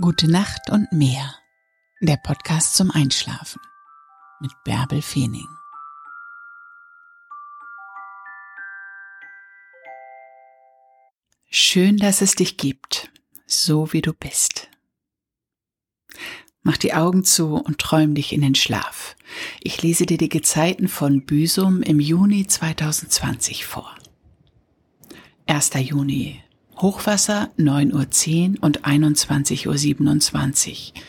Gute Nacht und mehr. Der Podcast zum Einschlafen mit Bärbel Feening. Schön, dass es dich gibt, so wie du bist. Mach die Augen zu und träum dich in den Schlaf. Ich lese dir die Gezeiten von Büsum im Juni 2020 vor. 1. Juni Hochwasser 9.10 Uhr und 21.27 Uhr.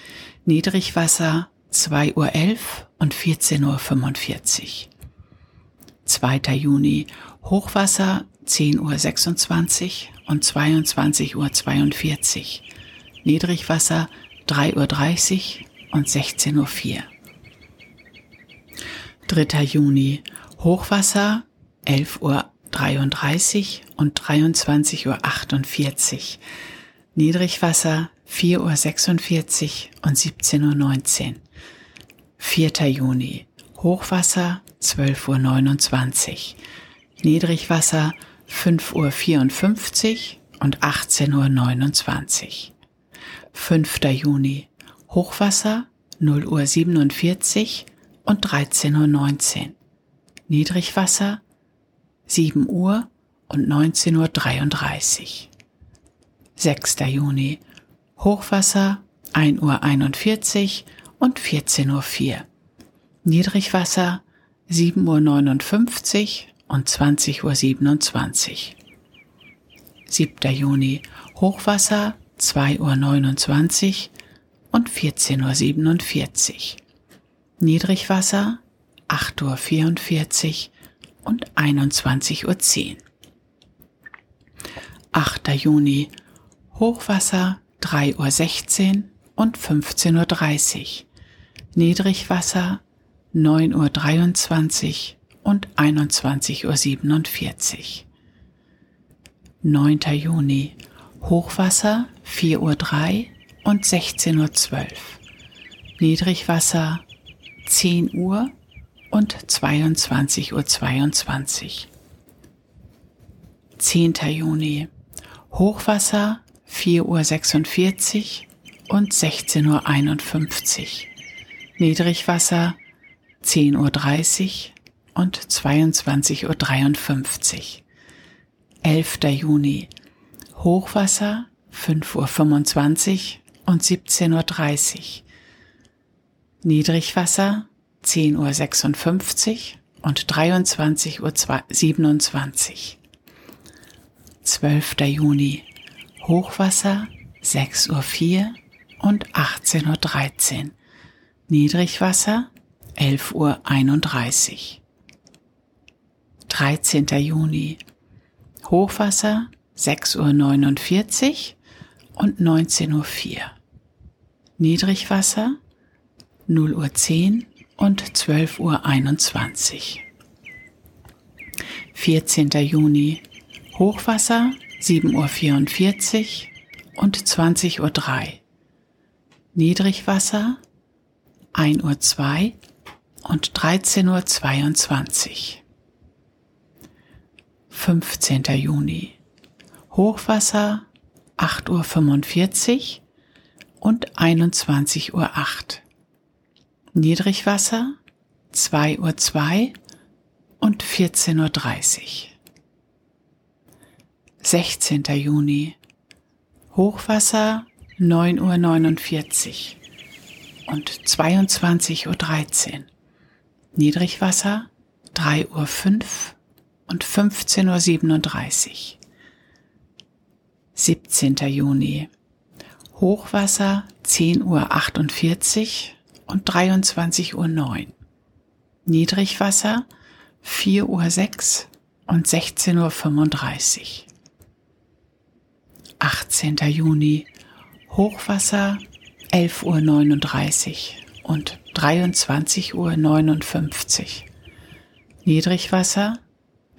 Niedrigwasser 2.11 Uhr und 14.45 Uhr. 2. Juni Hochwasser 10.26 Uhr und 22.42 Uhr. Niedrigwasser 3.30 Uhr und 16.04 Uhr. 3. Juni Hochwasser 11 Uhr 33 und 23.48 Uhr. Niedrigwasser 4.46 Uhr und 17.19 Uhr. 4. Juni. Hochwasser 12.29 Uhr. Niedrigwasser 5.54 Uhr und 18.29 Uhr. 5. Juni. Hochwasser 0 Uhr 47 und 13.19 Uhr. Niedrigwasser 7 Uhr und 19.33 Uhr. 6. Juni. Hochwasser 1 Uhr 41 und 14.04 Uhr. Niedrigwasser 7 Uhr 59 und 20 Uhr 27. 7. Juni. Hochwasser 2 Uhr 29 und 14 Uhr 47. Niedrigwasser 8 Uhr 44 und 21.10 Uhr. 8. Juni Hochwasser 3.16 Uhr und 15.30 Uhr. Niedrigwasser 9.23 Uhr und 21.47 Uhr. 9. Juni Hochwasser 4.03 Uhr und 16.12 Uhr. Niedrigwasser 10 Uhr und 22.22 Uhr. 22. 10. Juni. Hochwasser 4.46 Uhr und 16.51 Uhr. Niedrigwasser 10.30 Uhr und 22.53 Uhr. 11. Juni. Hochwasser 5.25 Uhr und 17.30 Uhr. Niedrigwasser 10.56 Uhr und 23.27 Uhr. 12. Juni. Hochwasser 6.04 Uhr und 18.13 Uhr. Niedrigwasser 11.31 Uhr. 13. Juni. Hochwasser 6.49 Uhr und 19.04 Uhr. Niedrigwasser 0.10 Uhr und 12.21 Uhr. 14. Juni Hochwasser 7.44 Uhr und 20.03 Uhr. Niedrigwasser 1.02 Uhr und 13.22 Uhr. 15. Juni Hochwasser 8.45 Uhr und 21.08 Uhr. Niedrigwasser 2.02 Uhr 2 und 14.30 Uhr. 16. Juni Hochwasser 9.49 Uhr und 22.13 Uhr. Niedrigwasser 3.05 Uhr und 15.37 Uhr. 17. Juni Hochwasser 10.48 Uhr und 23.09 Uhr. Niedrigwasser 4.06 Uhr und 16.35 Uhr. 18. Juni Hochwasser 11.39 Uhr und 23.59 Uhr. Niedrigwasser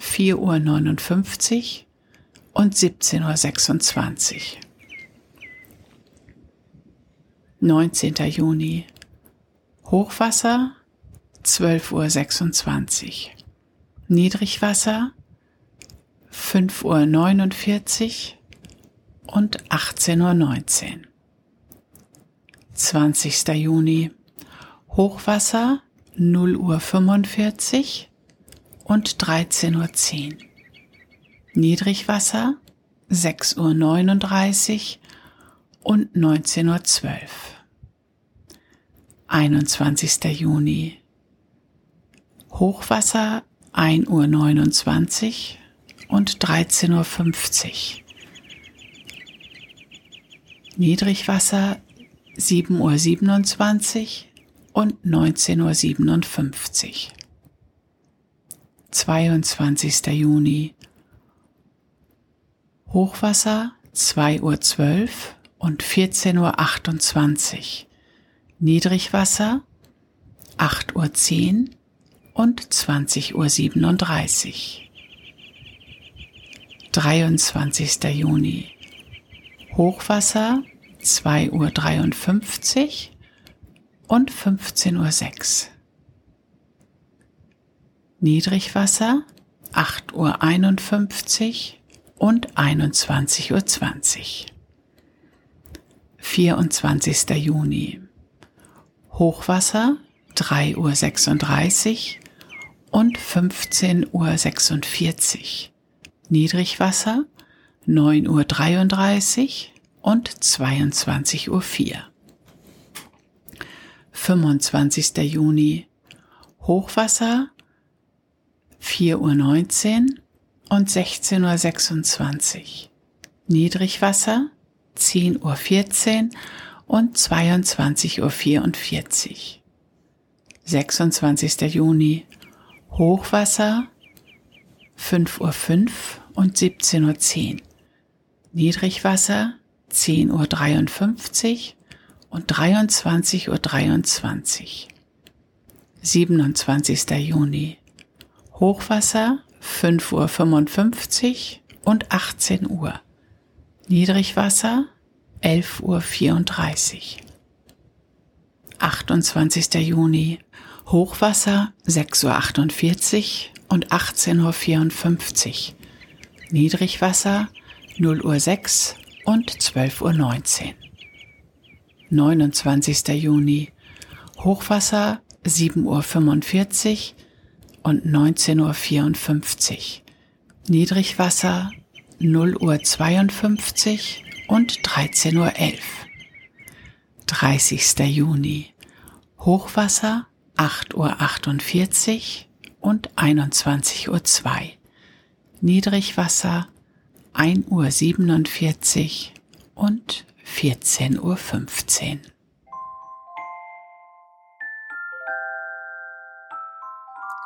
4.59 Uhr und 17.26 Uhr. 19. Juni Hochwasser 12.26 Uhr. Niedrigwasser 5.49 Uhr und 18.19 Uhr. 20. Juni. Hochwasser 0 Uhr 45 und 13.10 Uhr. Niedrigwasser 6 Uhr 39 und 19.12 Uhr. 21. Juni. Hochwasser 1 Uhr 29 und 13.50 Uhr. Niedrigwasser 7 Uhr 27 und 19.57 Uhr. 22. Juni. Hochwasser 2 Uhr 12 und 14.28 Uhr. Niedrigwasser 8 Uhr 10 und 20 Uhr 37. 23. Juni. Hochwasser 2 Uhr 53 und 15 Uhr 6. Niedrigwasser 8 Uhr 51 und 21 Uhr 20. 24. Juni. Hochwasser 3 Uhr 36 und 15 Uhr 46. Niedrigwasser 9 Uhr 33 und 22 Uhr 4. 25. Juni Hochwasser 4 Uhr 19 und 16 Uhr 26. Niedrigwasser 10 Uhr 14 und 22 Uhr 44. 26. Juni Hochwasser 5 Uhr 5 und 17 Uhr 10. Niedrigwasser 10 Uhr 53 und 23 Uhr 23. 27. Juni Hochwasser 5 Uhr 55 und 18 Uhr. Niedrigwasser 11 Uhr 34. 28. Juni Hochwasser 6 Uhr 48 und 18 Uhr 54. Niedrigwasser 0 Uhr 6 und 12 Uhr 19. 29. Juni Hochwasser 7 Uhr 45 und 19 Uhr 54. Niedrigwasser 0 Uhr 52 und 13 Uhr 11. 30. Juni Hochwasser 8 Uhr 48 und 21 Uhr 2. Niedrigwasser 1 Uhr 47 und 14 Uhr 15.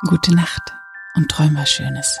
Gute Nacht und träum was Schönes.